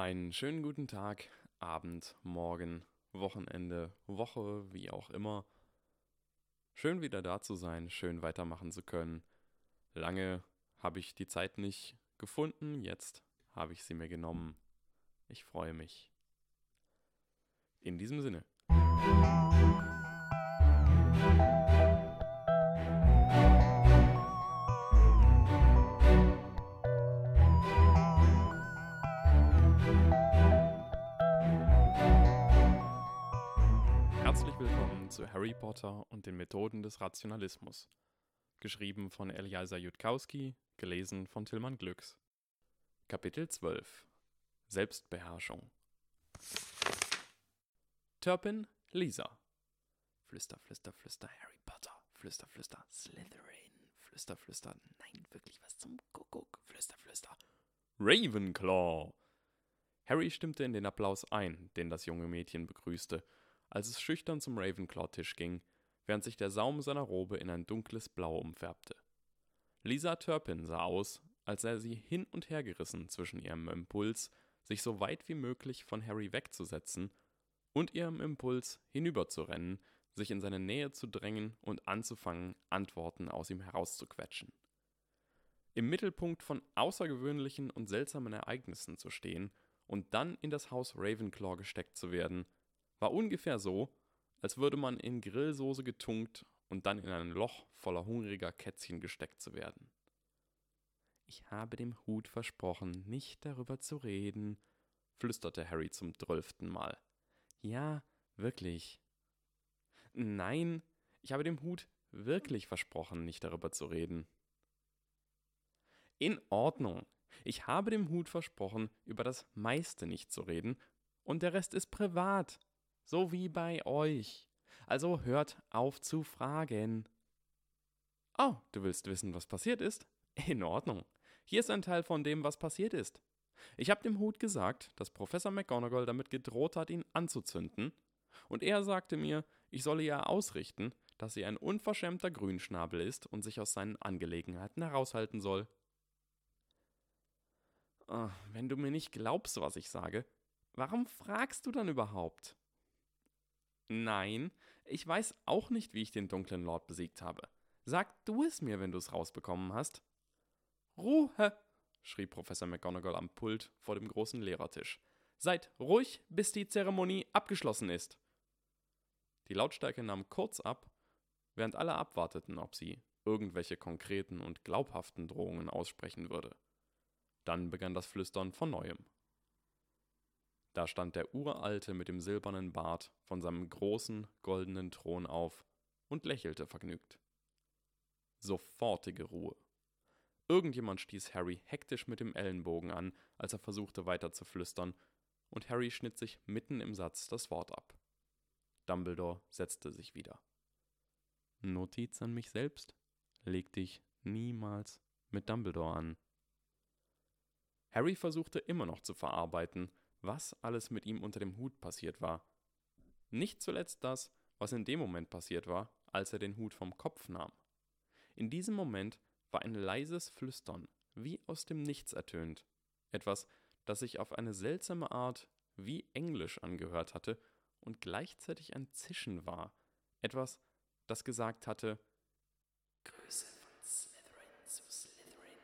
Einen schönen guten Tag, Abend, Morgen, Wochenende, Woche, wie auch immer. Schön wieder da zu sein, schön weitermachen zu können. Lange habe ich die Zeit nicht gefunden, jetzt habe ich sie mir genommen. Ich freue mich. In diesem Sinne. Zu Harry Potter und den Methoden des Rationalismus. Geschrieben von Eliasa Jutkowski, gelesen von Tillmann Glücks. Kapitel 12 Selbstbeherrschung Turpin, Lisa. Flüster, flüster, flüster, Harry Potter. Flüster, flüster, Slytherin. Flüster, flüster, nein, wirklich was zum Kuckuck. Flüster, flüster. Ravenclaw. Harry stimmte in den Applaus ein, den das junge Mädchen begrüßte, als es schüchtern zum Ravenclaw-Tisch ging, während sich der Saum seiner Robe in ein dunkles Blau umfärbte. Lisa Turpin sah aus, als sei sie hin und her gerissen zwischen ihrem Impuls, sich so weit wie möglich von Harry wegzusetzen, und ihrem Impuls, hinüberzurennen, sich in seine Nähe zu drängen und anzufangen, Antworten aus ihm herauszuquetschen. Im Mittelpunkt von außergewöhnlichen und seltsamen Ereignissen zu stehen und dann in das Haus Ravenclaw gesteckt zu werden, war ungefähr so, als würde man in Grillsoße getunkt und dann in ein Loch voller hungriger Kätzchen gesteckt zu werden. Ich habe dem Hut versprochen, nicht darüber zu reden, flüsterte Harry zum zwölften Mal. Ja, wirklich. Nein, ich habe dem Hut wirklich versprochen, nicht darüber zu reden. In Ordnung. Ich habe dem Hut versprochen, über das meiste nicht zu reden, und der Rest ist privat. So wie bei euch. Also hört auf zu fragen. Oh, du willst wissen, was passiert ist? In Ordnung. Hier ist ein Teil von dem, was passiert ist. Ich habe dem Hut gesagt, dass Professor McGonagall damit gedroht hat, ihn anzuzünden, und er sagte mir, ich solle ihr ausrichten, dass sie ein unverschämter Grünschnabel ist und sich aus seinen Angelegenheiten heraushalten soll. Oh, wenn du mir nicht glaubst, was ich sage, warum fragst du dann überhaupt? Nein, ich weiß auch nicht, wie ich den dunklen Lord besiegt habe. Sag du es mir, wenn du es rausbekommen hast. Ruhe, schrie Professor McGonagall am Pult vor dem großen Lehrertisch. Seid ruhig, bis die Zeremonie abgeschlossen ist. Die Lautstärke nahm kurz ab, während alle abwarteten, ob sie irgendwelche konkreten und glaubhaften Drohungen aussprechen würde. Dann begann das Flüstern von neuem. Da stand der Uralte mit dem silbernen Bart von seinem großen goldenen Thron auf und lächelte vergnügt. Sofortige Ruhe. Irgendjemand stieß Harry hektisch mit dem Ellenbogen an, als er versuchte weiter zu flüstern, und Harry schnitt sich mitten im Satz das Wort ab. Dumbledore setzte sich wieder. Notiz an mich selbst? Leg dich niemals mit Dumbledore an. Harry versuchte immer noch zu verarbeiten, was alles mit ihm unter dem Hut passiert war. Nicht zuletzt das, was in dem Moment passiert war, als er den Hut vom Kopf nahm. In diesem Moment war ein leises Flüstern, wie aus dem Nichts ertönt. Etwas, das sich auf eine seltsame Art wie Englisch angehört hatte und gleichzeitig ein Zischen war. Etwas, das gesagt hatte: Grüße von Slytherin zu Slytherin.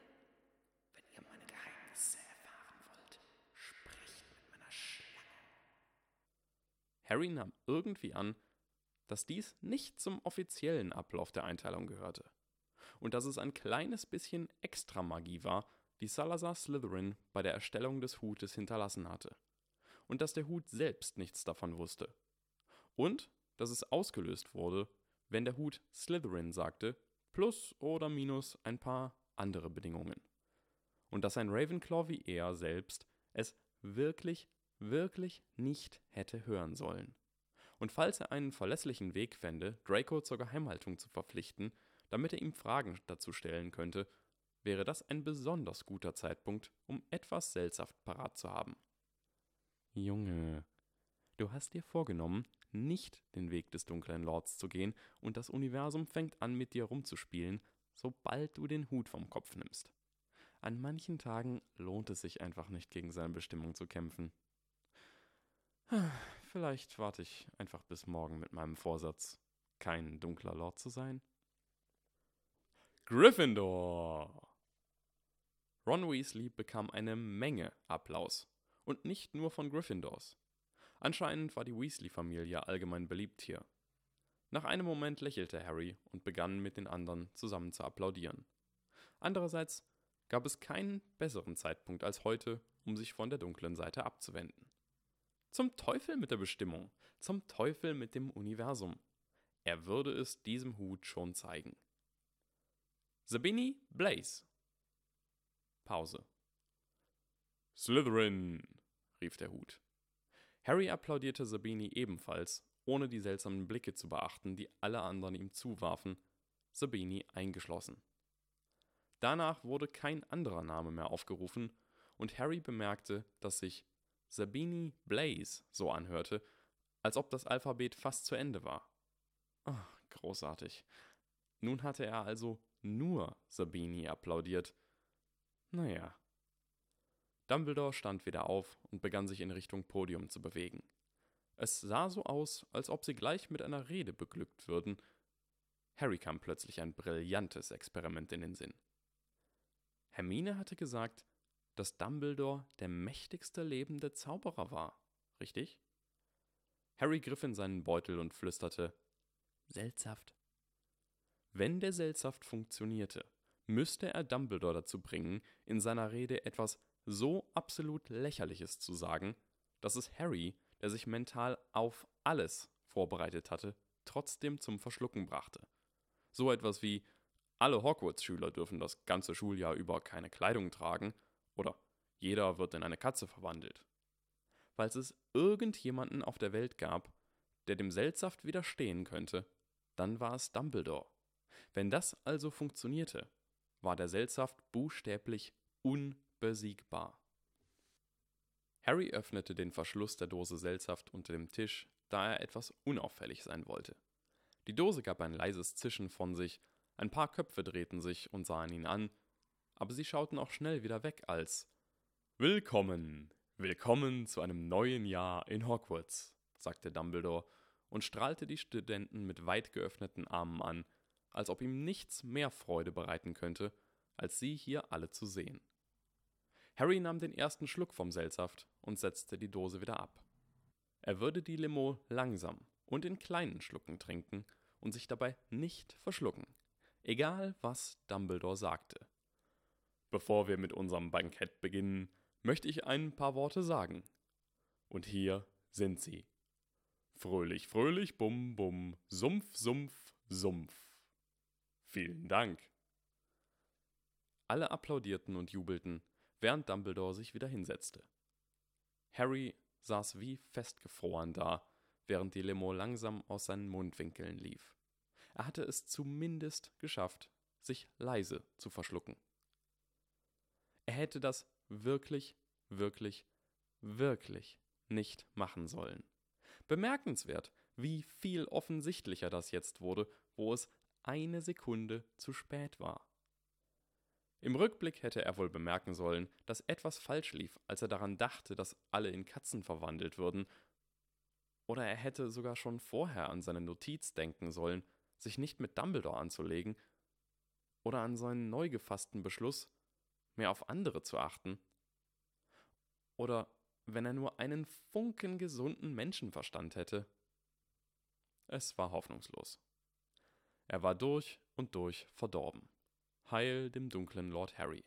Wenn ihr meine Geheimnisse erfahren wollt, sprecht mit meiner Schlange. Harry nahm irgendwie an, dass dies nicht zum offiziellen Ablauf der Einteilung gehörte und dass es ein kleines bisschen Extramagie war, die Salazar Slytherin bei der Erstellung des Hutes hinterlassen hatte. Und dass der Hut selbst nichts davon wusste. Und dass es ausgelöst wurde, wenn der Hut Slytherin sagte, plus oder minus ein paar andere Bedingungen. Und dass ein Ravenclaw wie er selbst es wirklich, wirklich nicht hätte hören sollen. Und falls er einen verlässlichen Weg fände, Draco zur Geheimhaltung zu verpflichten, damit er ihm Fragen dazu stellen könnte, wäre das ein besonders guter Zeitpunkt, um etwas Seltsaft parat zu haben. Junge, du hast dir vorgenommen, nicht den Weg des dunklen Lords zu gehen, und das Universum fängt an, mit dir rumzuspielen, sobald du den Hut vom Kopf nimmst. An manchen Tagen lohnt es sich einfach nicht, gegen seine Bestimmung zu kämpfen. Vielleicht warte ich einfach bis morgen mit meinem Vorsatz, kein dunkler Lord zu sein. Gryffindor! Ron Weasley bekam eine Menge Applaus. Und nicht nur von Gryffindors. Anscheinend war die Weasley-Familie allgemein beliebt hier. Nach einem Moment lächelte Harry und begann mit den anderen zusammen zu applaudieren. Andererseits gab es keinen besseren Zeitpunkt als heute, um sich von der dunklen Seite abzuwenden. Zum Teufel mit der Bestimmung, zum Teufel mit dem Universum. Er würde es diesem Hut schon zeigen. Sabini Blaze Pause. Slytherin, rief der Hut. Harry applaudierte Sabini ebenfalls, ohne die seltsamen Blicke zu beachten, die alle anderen ihm zuwarfen, Sabini eingeschlossen. Danach wurde kein anderer Name mehr aufgerufen, und Harry bemerkte, dass sich Sabini Blaze so anhörte, als ob das Alphabet fast zu Ende war. Oh, großartig. Nun hatte er also nur Sabini applaudiert, naja. Dumbledore stand wieder auf und begann sich in Richtung Podium zu bewegen. Es sah so aus, als ob sie gleich mit einer Rede beglückt würden. Harry kam plötzlich ein brillantes Experiment in den Sinn. Hermine hatte gesagt, dass Dumbledore der mächtigste lebende Zauberer war, richtig? Harry griff in seinen Beutel und flüsterte Seltsaft. Wenn der Seltsaft funktionierte, müsste er Dumbledore dazu bringen, in seiner Rede etwas so absolut Lächerliches zu sagen, dass es Harry, der sich mental auf alles vorbereitet hatte, trotzdem zum Verschlucken brachte. So etwas wie alle Hogwarts-Schüler dürfen das ganze Schuljahr über keine Kleidung tragen oder jeder wird in eine Katze verwandelt. Falls es irgendjemanden auf der Welt gab, der dem Seltsaft widerstehen könnte, dann war es Dumbledore. Wenn das also funktionierte, war der Seltsaft buchstäblich unbesiegbar. Harry öffnete den Verschluss der Dose Seltsaft unter dem Tisch, da er etwas unauffällig sein wollte. Die Dose gab ein leises Zischen von sich, ein paar Köpfe drehten sich und sahen ihn an, aber sie schauten auch schnell wieder weg, als Willkommen, willkommen zu einem neuen Jahr in Hogwarts, sagte Dumbledore und strahlte die Studenten mit weit geöffneten Armen an, als ob ihm nichts mehr Freude bereiten könnte, als sie hier alle zu sehen. Harry nahm den ersten Schluck vom Seltsaft und setzte die Dose wieder ab. Er würde die Limo langsam und in kleinen Schlucken trinken und sich dabei nicht verschlucken, egal was Dumbledore sagte. Bevor wir mit unserem Bankett beginnen, möchte ich ein paar Worte sagen. Und hier sind sie. Fröhlich, fröhlich, bum, bum, Sumpf, Sumpf, Sumpf. Vielen Dank. Alle applaudierten und jubelten, während Dumbledore sich wieder hinsetzte. Harry saß wie festgefroren da, während die Limo langsam aus seinen Mundwinkeln lief. Er hatte es zumindest geschafft, sich leise zu verschlucken. Er hätte das wirklich, wirklich, wirklich nicht machen sollen. Bemerkenswert, wie viel offensichtlicher das jetzt wurde, wo es eine Sekunde zu spät war. Im Rückblick hätte er wohl bemerken sollen, dass etwas falsch lief, als er daran dachte, dass alle in Katzen verwandelt würden, oder er hätte sogar schon vorher an seine Notiz denken sollen, sich nicht mit Dumbledore anzulegen, oder an seinen neu gefassten Beschluss, mehr auf andere zu achten. Oder wenn er nur einen Funken gesunden Menschenverstand hätte. Es war hoffnungslos. Er war durch und durch verdorben. Heil dem dunklen Lord Harry.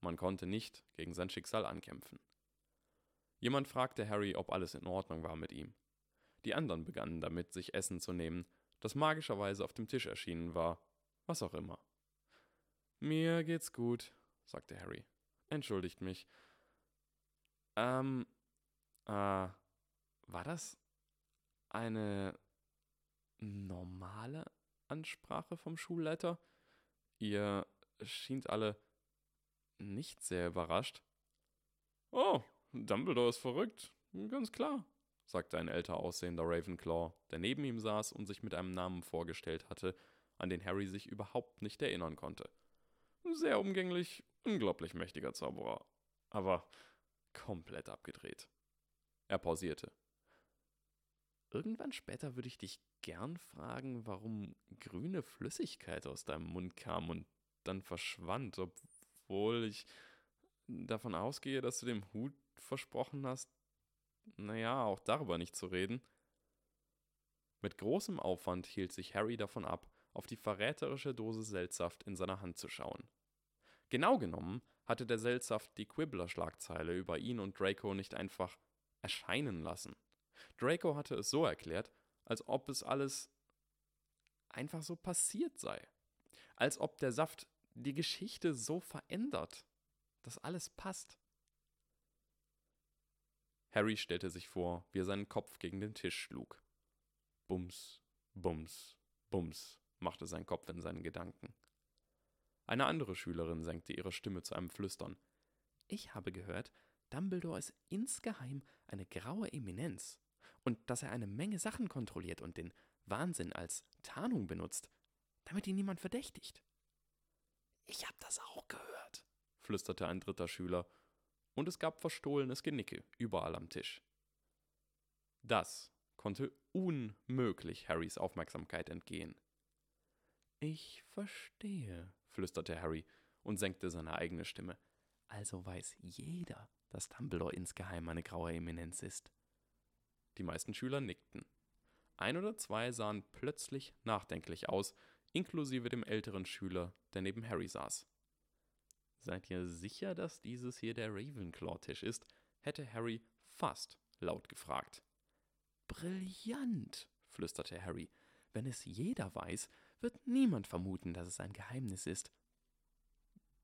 Man konnte nicht gegen sein Schicksal ankämpfen. Jemand fragte Harry, ob alles in Ordnung war mit ihm. Die anderen begannen damit, sich Essen zu nehmen, das magischerweise auf dem Tisch erschienen war, was auch immer. Mir geht's gut, sagte Harry. Entschuldigt mich. Ähm, äh, war das eine normale Ansprache vom Schulleiter. Ihr schien alle nicht sehr überrascht. Oh, Dumbledore ist verrückt, ganz klar, sagte ein älter aussehender Ravenclaw, der neben ihm saß und sich mit einem Namen vorgestellt hatte, an den Harry sich überhaupt nicht erinnern konnte. Sehr umgänglich unglaublich mächtiger Zauberer, aber komplett abgedreht. Er pausierte. Irgendwann später würde ich dich gern fragen, warum grüne Flüssigkeit aus deinem Mund kam und dann verschwand, obwohl ich davon ausgehe, dass du dem Hut versprochen hast, naja, auch darüber nicht zu reden. Mit großem Aufwand hielt sich Harry davon ab, auf die verräterische Dose Seltsaft in seiner Hand zu schauen. Genau genommen hatte der Seltsaft die Quibbler-Schlagzeile über ihn und Draco nicht einfach erscheinen lassen. Draco hatte es so erklärt, als ob es alles einfach so passiert sei. Als ob der Saft die Geschichte so verändert, dass alles passt. Harry stellte sich vor, wie er seinen Kopf gegen den Tisch schlug. Bums, bums, bums, machte sein Kopf in seinen Gedanken. Eine andere Schülerin senkte ihre Stimme zu einem Flüstern. Ich habe gehört, Dumbledore ist insgeheim eine graue Eminenz und dass er eine Menge Sachen kontrolliert und den Wahnsinn als Tarnung benutzt, damit ihn niemand verdächtigt. Ich hab das auch gehört, flüsterte ein dritter Schüler, und es gab verstohlenes Genicke überall am Tisch. Das konnte unmöglich Harrys Aufmerksamkeit entgehen. Ich verstehe, flüsterte Harry und senkte seine eigene Stimme. Also weiß jeder, dass Dumbledore insgeheim eine graue Eminenz ist. Die meisten Schüler nickten. Ein oder zwei sahen plötzlich nachdenklich aus, inklusive dem älteren Schüler, der neben Harry saß. Seid ihr sicher, dass dieses hier der Ravenclaw-Tisch ist? hätte Harry fast laut gefragt. Brillant, flüsterte Harry. Wenn es jeder weiß, wird niemand vermuten, dass es ein Geheimnis ist.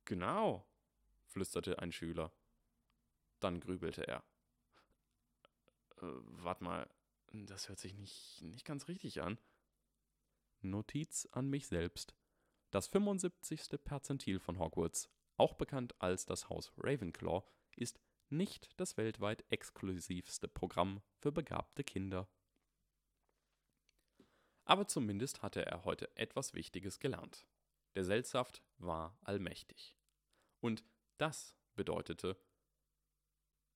Genau, flüsterte ein Schüler. Dann grübelte er. Äh, wart mal, das hört sich nicht, nicht ganz richtig an. Notiz an mich selbst. Das 75. Perzentil von Hogwarts, auch bekannt als das Haus Ravenclaw, ist nicht das weltweit exklusivste Programm für begabte Kinder. Aber zumindest hatte er heute etwas Wichtiges gelernt. Der Seltsaft war allmächtig. Und das bedeutete,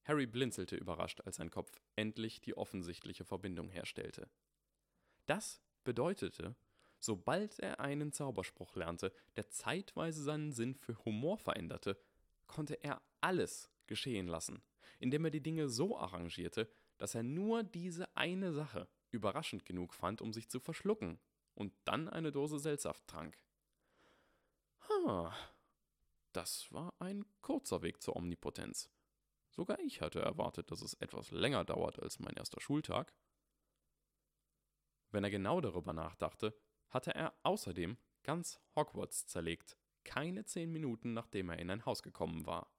Harry blinzelte überrascht, als sein Kopf endlich die offensichtliche Verbindung herstellte. Das bedeutete, sobald er einen Zauberspruch lernte, der zeitweise seinen Sinn für Humor veränderte, konnte er alles geschehen lassen, indem er die Dinge so arrangierte, dass er nur diese eine Sache überraschend genug fand, um sich zu verschlucken und dann eine Dose Seltsaft trank. Ha, das war ein kurzer Weg zur Omnipotenz. Sogar ich hatte erwartet, dass es etwas länger dauert als mein erster Schultag. Wenn er genau darüber nachdachte, hatte er außerdem ganz Hogwarts zerlegt, keine zehn Minuten nachdem er in ein Haus gekommen war.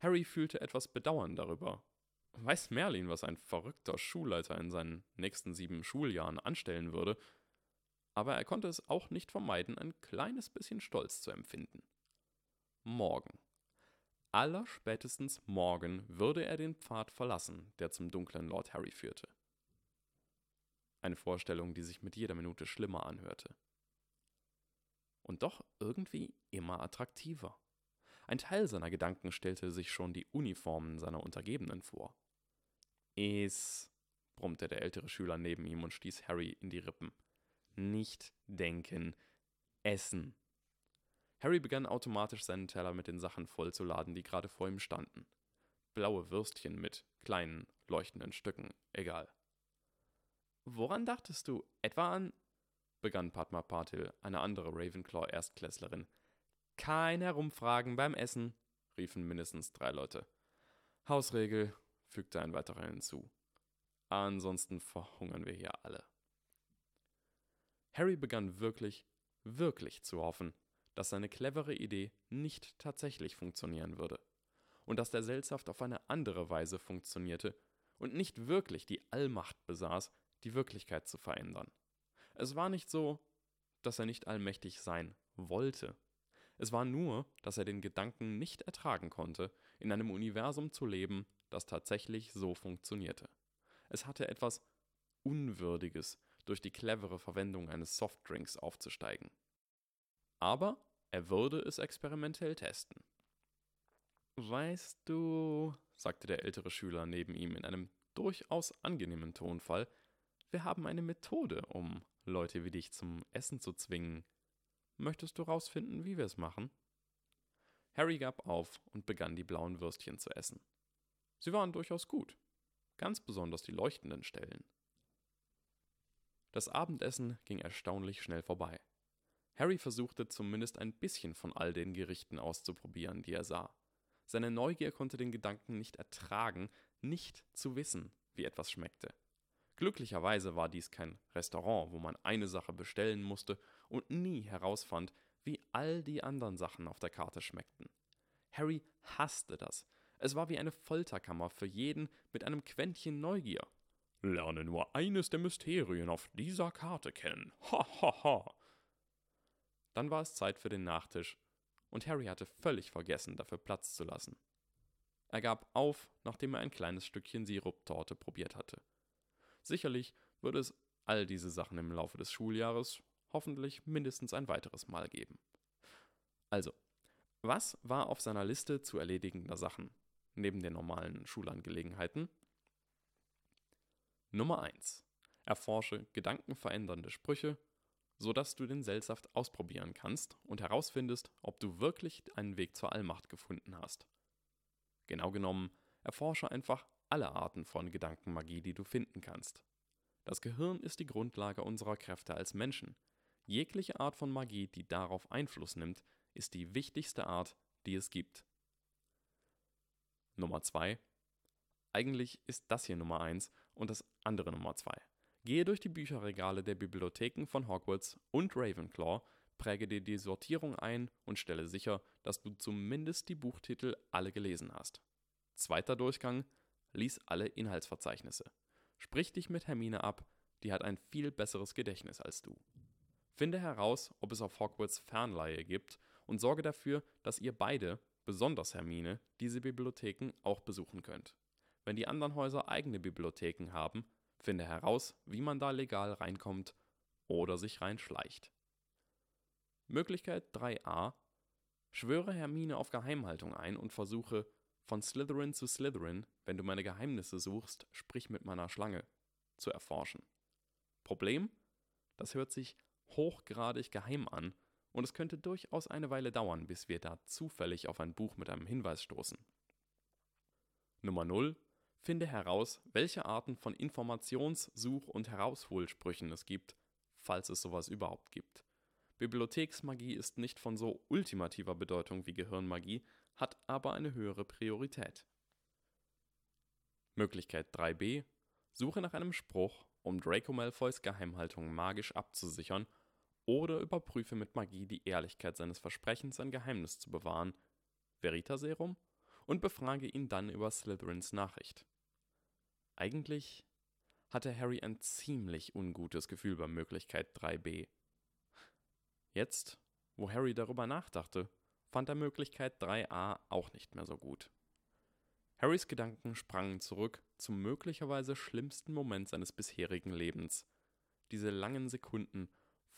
Harry fühlte etwas Bedauern darüber. Weiß Merlin, was ein verrückter Schulleiter in seinen nächsten sieben Schuljahren anstellen würde, aber er konnte es auch nicht vermeiden, ein kleines bisschen Stolz zu empfinden. Morgen Allerspätestens morgen würde er den Pfad verlassen, der zum dunklen Lord Harry führte. Eine Vorstellung, die sich mit jeder Minute schlimmer anhörte. Und doch irgendwie immer attraktiver. Ein Teil seiner Gedanken stellte sich schon die Uniformen seiner Untergebenen vor. Es, brummte der ältere Schüler neben ihm und stieß Harry in die Rippen. Nicht denken, essen. Harry begann automatisch seinen Teller mit den Sachen vollzuladen, die gerade vor ihm standen. Blaue Würstchen mit kleinen, leuchtenden Stücken, egal. Woran dachtest du? Etwa an? begann Padma Patil, eine andere Ravenclaw-Erstklässlerin. Kein Herumfragen beim Essen, riefen mindestens drei Leute. Hausregel, fügte ein weiterer hinzu. Ansonsten verhungern wir hier alle. Harry begann wirklich, wirklich zu hoffen, dass seine clevere Idee nicht tatsächlich funktionieren würde und dass der Seltsaft auf eine andere Weise funktionierte und nicht wirklich die Allmacht besaß, die Wirklichkeit zu verändern. Es war nicht so, dass er nicht allmächtig sein wollte. Es war nur, dass er den Gedanken nicht ertragen konnte, in einem Universum zu leben, das tatsächlich so funktionierte. Es hatte etwas Unwürdiges, durch die clevere Verwendung eines Softdrinks aufzusteigen. Aber er würde es experimentell testen. Weißt du, sagte der ältere Schüler neben ihm in einem durchaus angenehmen Tonfall, wir haben eine Methode, um Leute wie dich zum Essen zu zwingen. Möchtest du rausfinden, wie wir es machen? Harry gab auf und begann die blauen Würstchen zu essen. Sie waren durchaus gut, ganz besonders die leuchtenden Stellen. Das Abendessen ging erstaunlich schnell vorbei. Harry versuchte zumindest ein bisschen von all den Gerichten auszuprobieren, die er sah. Seine Neugier konnte den Gedanken nicht ertragen, nicht zu wissen, wie etwas schmeckte. Glücklicherweise war dies kein Restaurant, wo man eine Sache bestellen musste und nie herausfand, wie all die anderen Sachen auf der Karte schmeckten. Harry hasste das. Es war wie eine Folterkammer für jeden mit einem Quäntchen Neugier. Lerne nur eines der Mysterien auf dieser Karte kennen. Ha ha ha. Dann war es Zeit für den Nachtisch, und Harry hatte völlig vergessen, dafür Platz zu lassen. Er gab auf, nachdem er ein kleines Stückchen Siruptorte probiert hatte. Sicherlich würde es all diese Sachen im Laufe des Schuljahres hoffentlich mindestens ein weiteres Mal geben. Also, was war auf seiner Liste zu erledigender Sachen, neben den normalen Schulangelegenheiten? Nummer 1. Erforsche gedankenverändernde Sprüche, sodass du den Seltsaft ausprobieren kannst und herausfindest, ob du wirklich einen Weg zur Allmacht gefunden hast. Genau genommen, erforsche einfach alle Arten von Gedankenmagie, die du finden kannst. Das Gehirn ist die Grundlage unserer Kräfte als Menschen. Jegliche Art von Magie, die darauf Einfluss nimmt, ist die wichtigste Art, die es gibt. Nummer 2. Eigentlich ist das hier Nummer 1 und das andere Nummer 2. Gehe durch die Bücherregale der Bibliotheken von Hogwarts und Ravenclaw, präge dir die Sortierung ein und stelle sicher, dass du zumindest die Buchtitel alle gelesen hast. Zweiter Durchgang, lies alle Inhaltsverzeichnisse. Sprich dich mit Hermine ab, die hat ein viel besseres Gedächtnis als du. Finde heraus, ob es auf Hogwarts Fernleihe gibt und sorge dafür, dass ihr beide, besonders Hermine, diese Bibliotheken auch besuchen könnt. Wenn die anderen Häuser eigene Bibliotheken haben, finde heraus, wie man da legal reinkommt oder sich reinschleicht. Möglichkeit 3a Schwöre Hermine auf Geheimhaltung ein und versuche, von Slytherin zu Slytherin, wenn du meine Geheimnisse suchst, sprich mit meiner Schlange, zu erforschen. Problem? Das hört sich hochgradig geheim an und es könnte durchaus eine Weile dauern, bis wir da zufällig auf ein Buch mit einem Hinweis stoßen. Nummer 0. Finde heraus, welche Arten von Informations-, Such- und Herausholsprüchen es gibt, falls es sowas überhaupt gibt. Bibliotheksmagie ist nicht von so ultimativer Bedeutung wie Gehirnmagie, hat aber eine höhere Priorität. Möglichkeit 3b. Suche nach einem Spruch, um Draco Malfoys Geheimhaltung magisch abzusichern, oder überprüfe mit Magie die Ehrlichkeit seines Versprechens, ein Geheimnis zu bewahren, Veritaserum, und befrage ihn dann über Slytherins Nachricht. Eigentlich hatte Harry ein ziemlich ungutes Gefühl bei Möglichkeit 3b. Jetzt, wo Harry darüber nachdachte, fand er Möglichkeit 3a auch nicht mehr so gut. Harrys Gedanken sprangen zurück zum möglicherweise schlimmsten Moment seines bisherigen Lebens. Diese langen Sekunden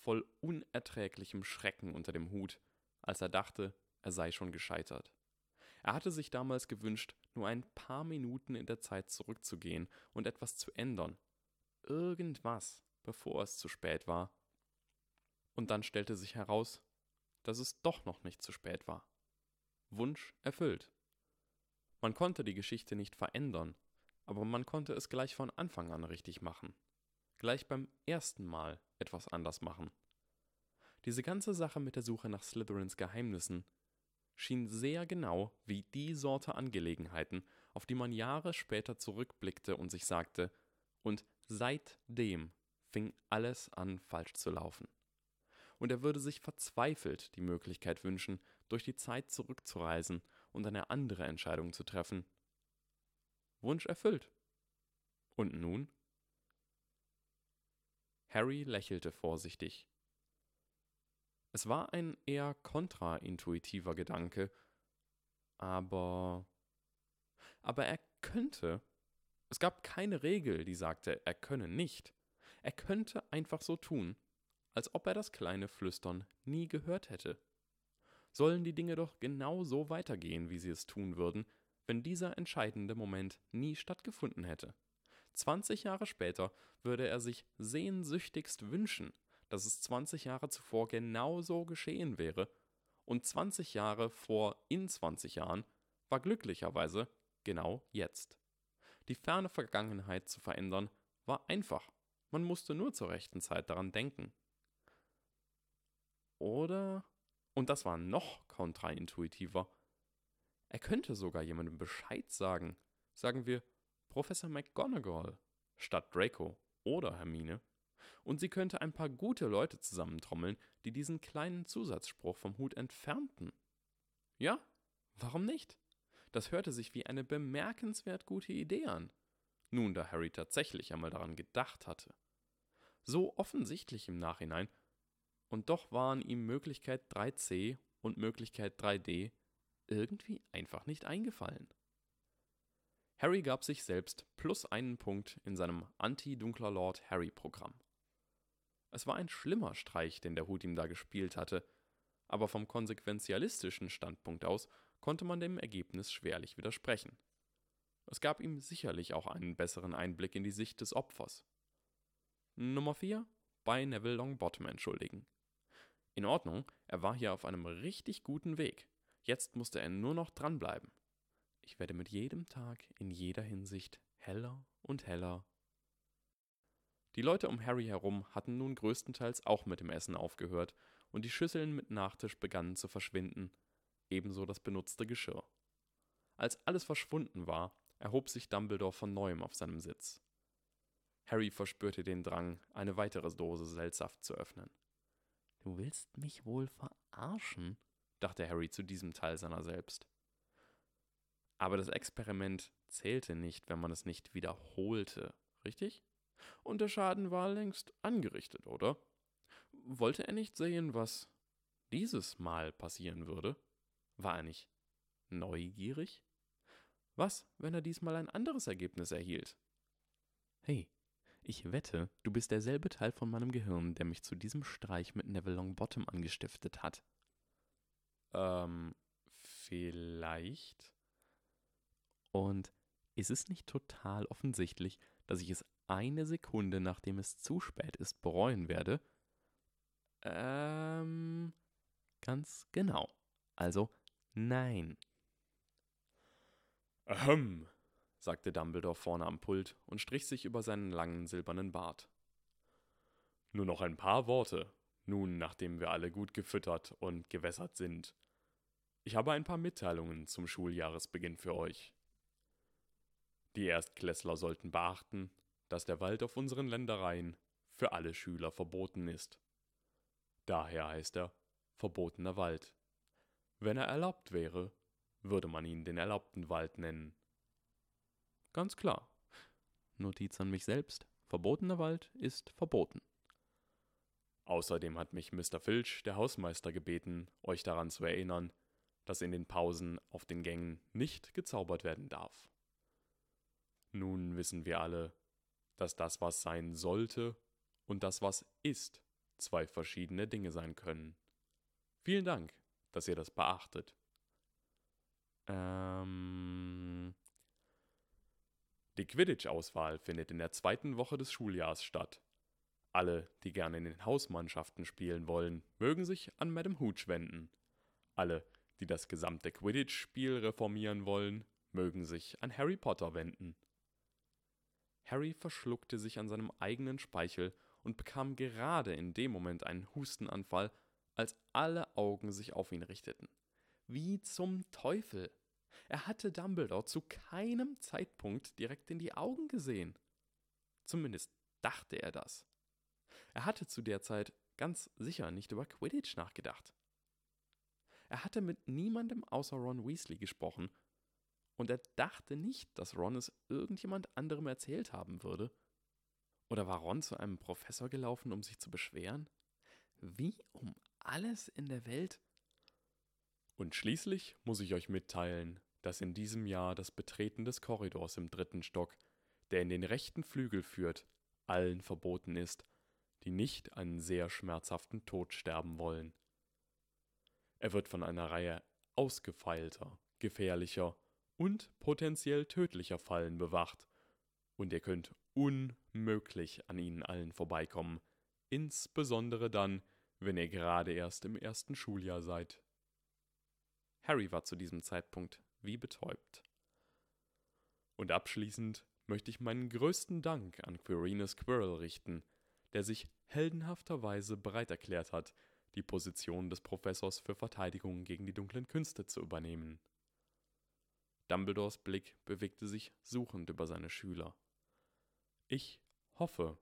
voll unerträglichem Schrecken unter dem Hut, als er dachte, er sei schon gescheitert. Er hatte sich damals gewünscht, nur ein paar Minuten in der Zeit zurückzugehen und etwas zu ändern. Irgendwas, bevor es zu spät war. Und dann stellte sich heraus, dass es doch noch nicht zu spät war. Wunsch erfüllt. Man konnte die Geschichte nicht verändern, aber man konnte es gleich von Anfang an richtig machen. Gleich beim ersten Mal etwas anders machen. Diese ganze Sache mit der Suche nach Slytherins Geheimnissen schien sehr genau wie die Sorte Angelegenheiten, auf die man Jahre später zurückblickte und sich sagte, und seitdem fing alles an falsch zu laufen. Und er würde sich verzweifelt die Möglichkeit wünschen, durch die Zeit zurückzureisen und eine andere Entscheidung zu treffen. Wunsch erfüllt. Und nun? Harry lächelte vorsichtig. Es war ein eher kontraintuitiver Gedanke, aber. Aber er könnte. Es gab keine Regel, die sagte, er könne nicht. Er könnte einfach so tun, als ob er das kleine Flüstern nie gehört hätte. sollen die Dinge doch genau so weitergehen, wie sie es tun würden, wenn dieser entscheidende Moment nie stattgefunden hätte. 20 Jahre später würde er sich sehnsüchtigst wünschen, dass es 20 Jahre zuvor genau so geschehen wäre, und 20 Jahre vor in 20 Jahren war glücklicherweise genau jetzt. Die ferne Vergangenheit zu verändern war einfach. Man musste nur zur rechten Zeit daran denken. Oder, und das war noch kontraintuitiver, er könnte sogar jemandem Bescheid sagen. Sagen wir Professor McGonagall statt Draco oder Hermine. Und sie könnte ein paar gute Leute zusammentrommeln, die diesen kleinen Zusatzspruch vom Hut entfernten. Ja, warum nicht? Das hörte sich wie eine bemerkenswert gute Idee an. Nun, da Harry tatsächlich einmal daran gedacht hatte. So offensichtlich im Nachhinein und doch waren ihm Möglichkeit 3c und Möglichkeit 3d irgendwie einfach nicht eingefallen. Harry gab sich selbst plus einen Punkt in seinem Anti-Dunkler Lord Harry-Programm. Es war ein schlimmer Streich, den der Hut ihm da gespielt hatte, aber vom konsequenzialistischen Standpunkt aus konnte man dem Ergebnis schwerlich widersprechen. Es gab ihm sicherlich auch einen besseren Einblick in die Sicht des Opfers. Nummer 4 bei Neville Longbottom entschuldigen. In Ordnung, er war hier auf einem richtig guten Weg. Jetzt musste er nur noch dranbleiben. Ich werde mit jedem Tag in jeder Hinsicht heller und heller. Die Leute um Harry herum hatten nun größtenteils auch mit dem Essen aufgehört, und die Schüsseln mit Nachtisch begannen zu verschwinden, ebenso das benutzte Geschirr. Als alles verschwunden war, erhob sich Dumbledore von neuem auf seinem Sitz. Harry verspürte den Drang, eine weitere Dose Seltsaft zu öffnen. Du willst mich wohl verarschen? dachte Harry zu diesem Teil seiner selbst. Aber das Experiment zählte nicht, wenn man es nicht wiederholte, richtig? Und der Schaden war längst angerichtet, oder? Wollte er nicht sehen, was dieses Mal passieren würde? War er nicht neugierig? Was, wenn er diesmal ein anderes Ergebnis erhielt? Hey, ich wette, du bist derselbe Teil von meinem Gehirn, der mich zu diesem Streich mit Neville Longbottom angestiftet hat. Ähm, vielleicht. Und ist es nicht total offensichtlich, dass ich es eine Sekunde, nachdem es zu spät ist, bereuen werde? Ähm, ganz genau. Also, nein. Ahem, sagte Dumbledore vorne am Pult und strich sich über seinen langen silbernen Bart. Nur noch ein paar Worte, nun nachdem wir alle gut gefüttert und gewässert sind. Ich habe ein paar Mitteilungen zum Schuljahresbeginn für euch. Die Erstklässler sollten beachten, dass der Wald auf unseren Ländereien für alle Schüler verboten ist. Daher heißt er verbotener Wald. Wenn er erlaubt wäre, würde man ihn den erlaubten Wald nennen. Ganz klar. Notiz an mich selbst. Verbotener Wald ist verboten. Außerdem hat mich Mr. Filch, der Hausmeister, gebeten, euch daran zu erinnern, dass in den Pausen auf den Gängen nicht gezaubert werden darf. Nun wissen wir alle, dass das, was sein sollte und das, was ist, zwei verschiedene Dinge sein können. Vielen Dank, dass ihr das beachtet. Ähm, die Quidditch-Auswahl findet in der zweiten Woche des Schuljahrs statt. Alle, die gerne in den Hausmannschaften spielen wollen, mögen sich an Madame Hooch wenden. Alle, die das gesamte Quidditch-Spiel reformieren wollen, mögen sich an Harry Potter wenden. Harry verschluckte sich an seinem eigenen Speichel und bekam gerade in dem Moment einen Hustenanfall, als alle Augen sich auf ihn richteten. Wie zum Teufel! Er hatte Dumbledore zu keinem Zeitpunkt direkt in die Augen gesehen. Zumindest dachte er das. Er hatte zu der Zeit ganz sicher nicht über Quidditch nachgedacht. Er hatte mit niemandem außer Ron Weasley gesprochen, und er dachte nicht, dass Ron es irgendjemand anderem erzählt haben würde. Oder war Ron zu einem Professor gelaufen, um sich zu beschweren? Wie um alles in der Welt? Und schließlich muss ich euch mitteilen, dass in diesem Jahr das Betreten des Korridors im dritten Stock, der in den rechten Flügel führt, allen verboten ist, die nicht einen sehr schmerzhaften Tod sterben wollen. Er wird von einer Reihe ausgefeilter, gefährlicher und potenziell tödlicher Fallen bewacht, und ihr könnt unmöglich an ihnen allen vorbeikommen, insbesondere dann, wenn ihr gerade erst im ersten Schuljahr seid. Harry war zu diesem Zeitpunkt wie betäubt. Und abschließend möchte ich meinen größten Dank an Quirinius Quirrell richten, der sich heldenhafterweise bereit erklärt hat, die Position des Professors für Verteidigung gegen die dunklen Künste zu übernehmen. Dumbledores Blick bewegte sich suchend über seine Schüler. Ich hoffe,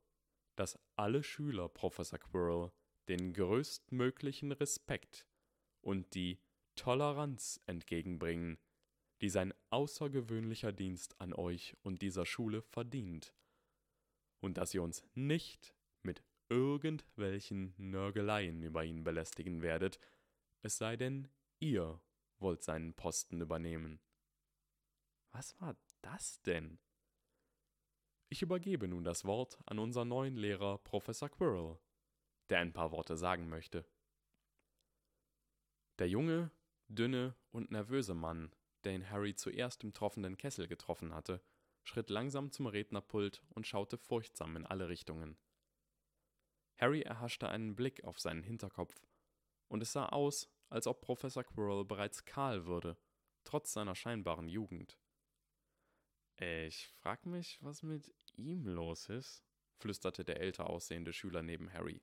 dass alle Schüler Professor Quirrell den größtmöglichen Respekt und die Toleranz entgegenbringen, die sein außergewöhnlicher Dienst an euch und dieser Schule verdient, und dass ihr uns nicht mit irgendwelchen Nörgeleien über ihn belästigen werdet, es sei denn, ihr wollt seinen Posten übernehmen. Was war das denn? Ich übergebe nun das Wort an unseren neuen Lehrer Professor Quirrell, der ein paar Worte sagen möchte. Der junge, dünne und nervöse Mann, der ihn Harry zuerst im tropfenden Kessel getroffen hatte, schritt langsam zum Rednerpult und schaute furchtsam in alle Richtungen. Harry erhaschte einen Blick auf seinen Hinterkopf, und es sah aus, als ob Professor Quirrell bereits kahl würde, trotz seiner scheinbaren Jugend. Ich frag mich, was mit ihm los ist, flüsterte der älter aussehende Schüler neben Harry.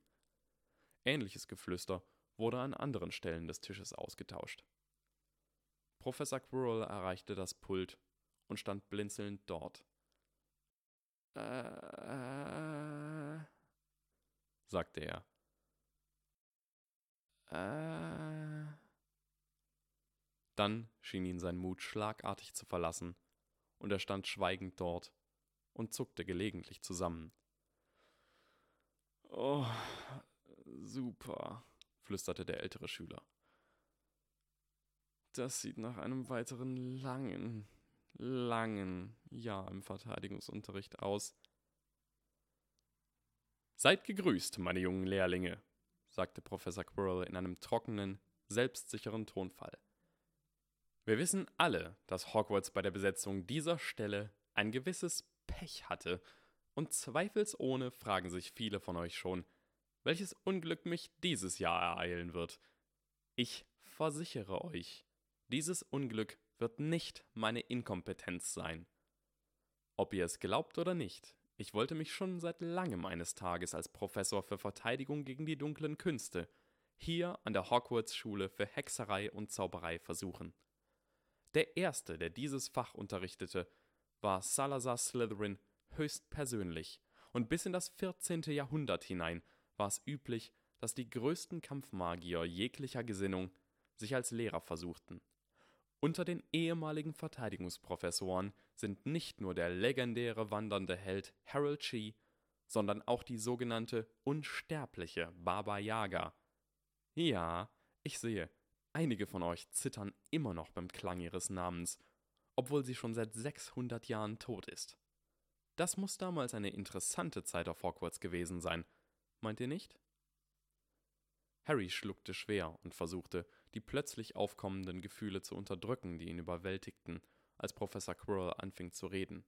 Ähnliches Geflüster wurde an anderen Stellen des Tisches ausgetauscht. Professor Quirrell erreichte das Pult und stand blinzelnd dort. Äh, sagte er. Äh. Dann schien ihn sein Mut schlagartig zu verlassen, und er stand schweigend dort und zuckte gelegentlich zusammen. Oh, super, flüsterte der ältere Schüler. Das sieht nach einem weiteren langen, langen Jahr im Verteidigungsunterricht aus. Seid gegrüßt, meine jungen Lehrlinge, sagte Professor Quirrell in einem trockenen, selbstsicheren Tonfall. Wir wissen alle, dass Hogwarts bei der Besetzung dieser Stelle ein gewisses Pech hatte, und zweifelsohne fragen sich viele von euch schon, welches Unglück mich dieses Jahr ereilen wird. Ich versichere euch, dieses Unglück wird nicht meine Inkompetenz sein. Ob ihr es glaubt oder nicht, ich wollte mich schon seit langem eines Tages als Professor für Verteidigung gegen die dunklen Künste hier an der Hogwarts-Schule für Hexerei und Zauberei versuchen. Der erste, der dieses Fach unterrichtete, war Salazar Slytherin höchstpersönlich, und bis in das 14. Jahrhundert hinein war es üblich, dass die größten Kampfmagier jeglicher Gesinnung sich als Lehrer versuchten. Unter den ehemaligen Verteidigungsprofessoren sind nicht nur der legendäre wandernde Held Harold Shee, sondern auch die sogenannte unsterbliche Baba Yaga. Ja, ich sehe, einige von euch zittern immer noch beim Klang ihres Namens, obwohl sie schon seit 600 Jahren tot ist. Das muss damals eine interessante Zeit auf Hogwarts gewesen sein, meint ihr nicht? Harry schluckte schwer und versuchte, die plötzlich aufkommenden Gefühle zu unterdrücken, die ihn überwältigten, als Professor Quirrell anfing zu reden.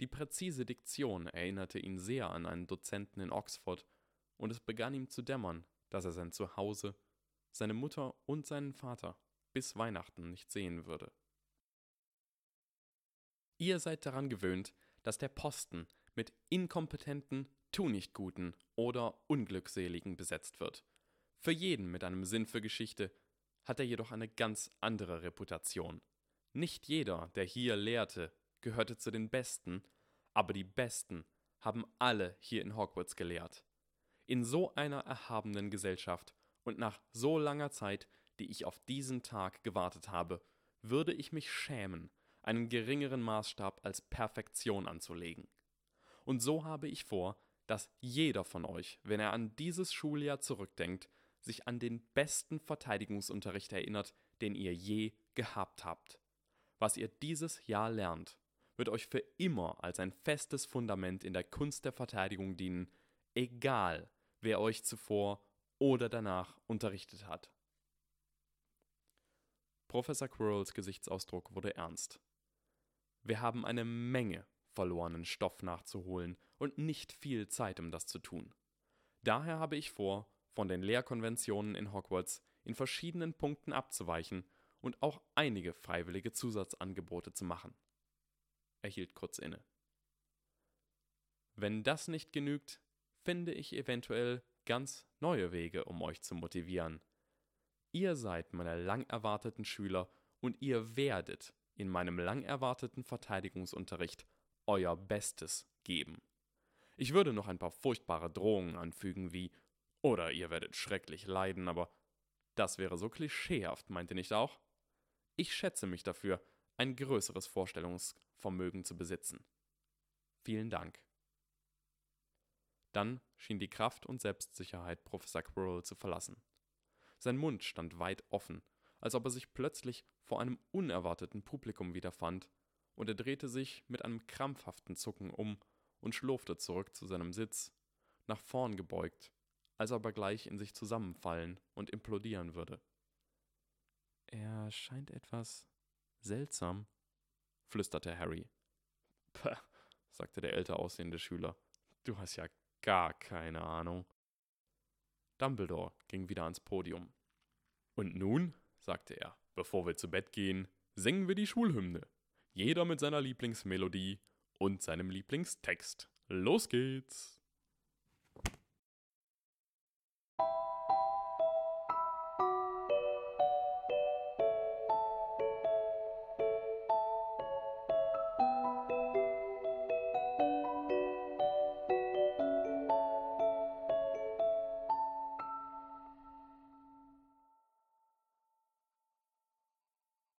Die präzise Diktion erinnerte ihn sehr an einen Dozenten in Oxford, und es begann ihm zu dämmern, dass er sein Zuhause, seine Mutter und seinen Vater bis Weihnachten nicht sehen würde. Ihr seid daran gewöhnt, dass der Posten mit inkompetenten, Tunichtguten oder Unglückseligen besetzt wird. Für jeden mit einem Sinn für Geschichte hat er jedoch eine ganz andere Reputation. Nicht jeder, der hier lehrte, gehörte zu den Besten, aber die Besten haben alle hier in Hogwarts gelehrt. In so einer erhabenen Gesellschaft und nach so langer Zeit, die ich auf diesen Tag gewartet habe, würde ich mich schämen, einen geringeren Maßstab als Perfektion anzulegen. Und so habe ich vor, dass jeder von euch, wenn er an dieses Schuljahr zurückdenkt, sich an den besten Verteidigungsunterricht erinnert, den ihr je gehabt habt. Was ihr dieses Jahr lernt, wird euch für immer als ein festes Fundament in der Kunst der Verteidigung dienen, egal wer euch zuvor oder danach unterrichtet hat. Professor Quirrells Gesichtsausdruck wurde ernst. Wir haben eine Menge verlorenen Stoff nachzuholen und nicht viel Zeit, um das zu tun. Daher habe ich vor, von den Lehrkonventionen in Hogwarts in verschiedenen Punkten abzuweichen und auch einige freiwillige Zusatzangebote zu machen. Er hielt kurz inne. Wenn das nicht genügt, finde ich eventuell ganz neue Wege, um euch zu motivieren. Ihr seid meine lang erwarteten Schüler und ihr werdet in meinem lang erwarteten Verteidigungsunterricht euer Bestes geben. Ich würde noch ein paar furchtbare Drohungen anfügen wie oder ihr werdet schrecklich leiden, aber das wäre so klischeehaft, meint ihr nicht auch? Ich schätze mich dafür, ein größeres Vorstellungsvermögen zu besitzen. Vielen Dank. Dann schien die Kraft und Selbstsicherheit Professor Quirrell zu verlassen. Sein Mund stand weit offen, als ob er sich plötzlich vor einem unerwarteten Publikum wiederfand, und er drehte sich mit einem krampfhaften Zucken um und schlurfte zurück zu seinem Sitz, nach vorn gebeugt, als ob er gleich in sich zusammenfallen und implodieren würde. Er scheint etwas seltsam, flüsterte Harry. Pah, sagte der älter aussehende Schüler. Du hast ja gar keine Ahnung. Dumbledore ging wieder ans Podium. Und nun, sagte er, bevor wir zu Bett gehen, singen wir die Schulhymne. Jeder mit seiner Lieblingsmelodie und seinem Lieblingstext. Los geht's!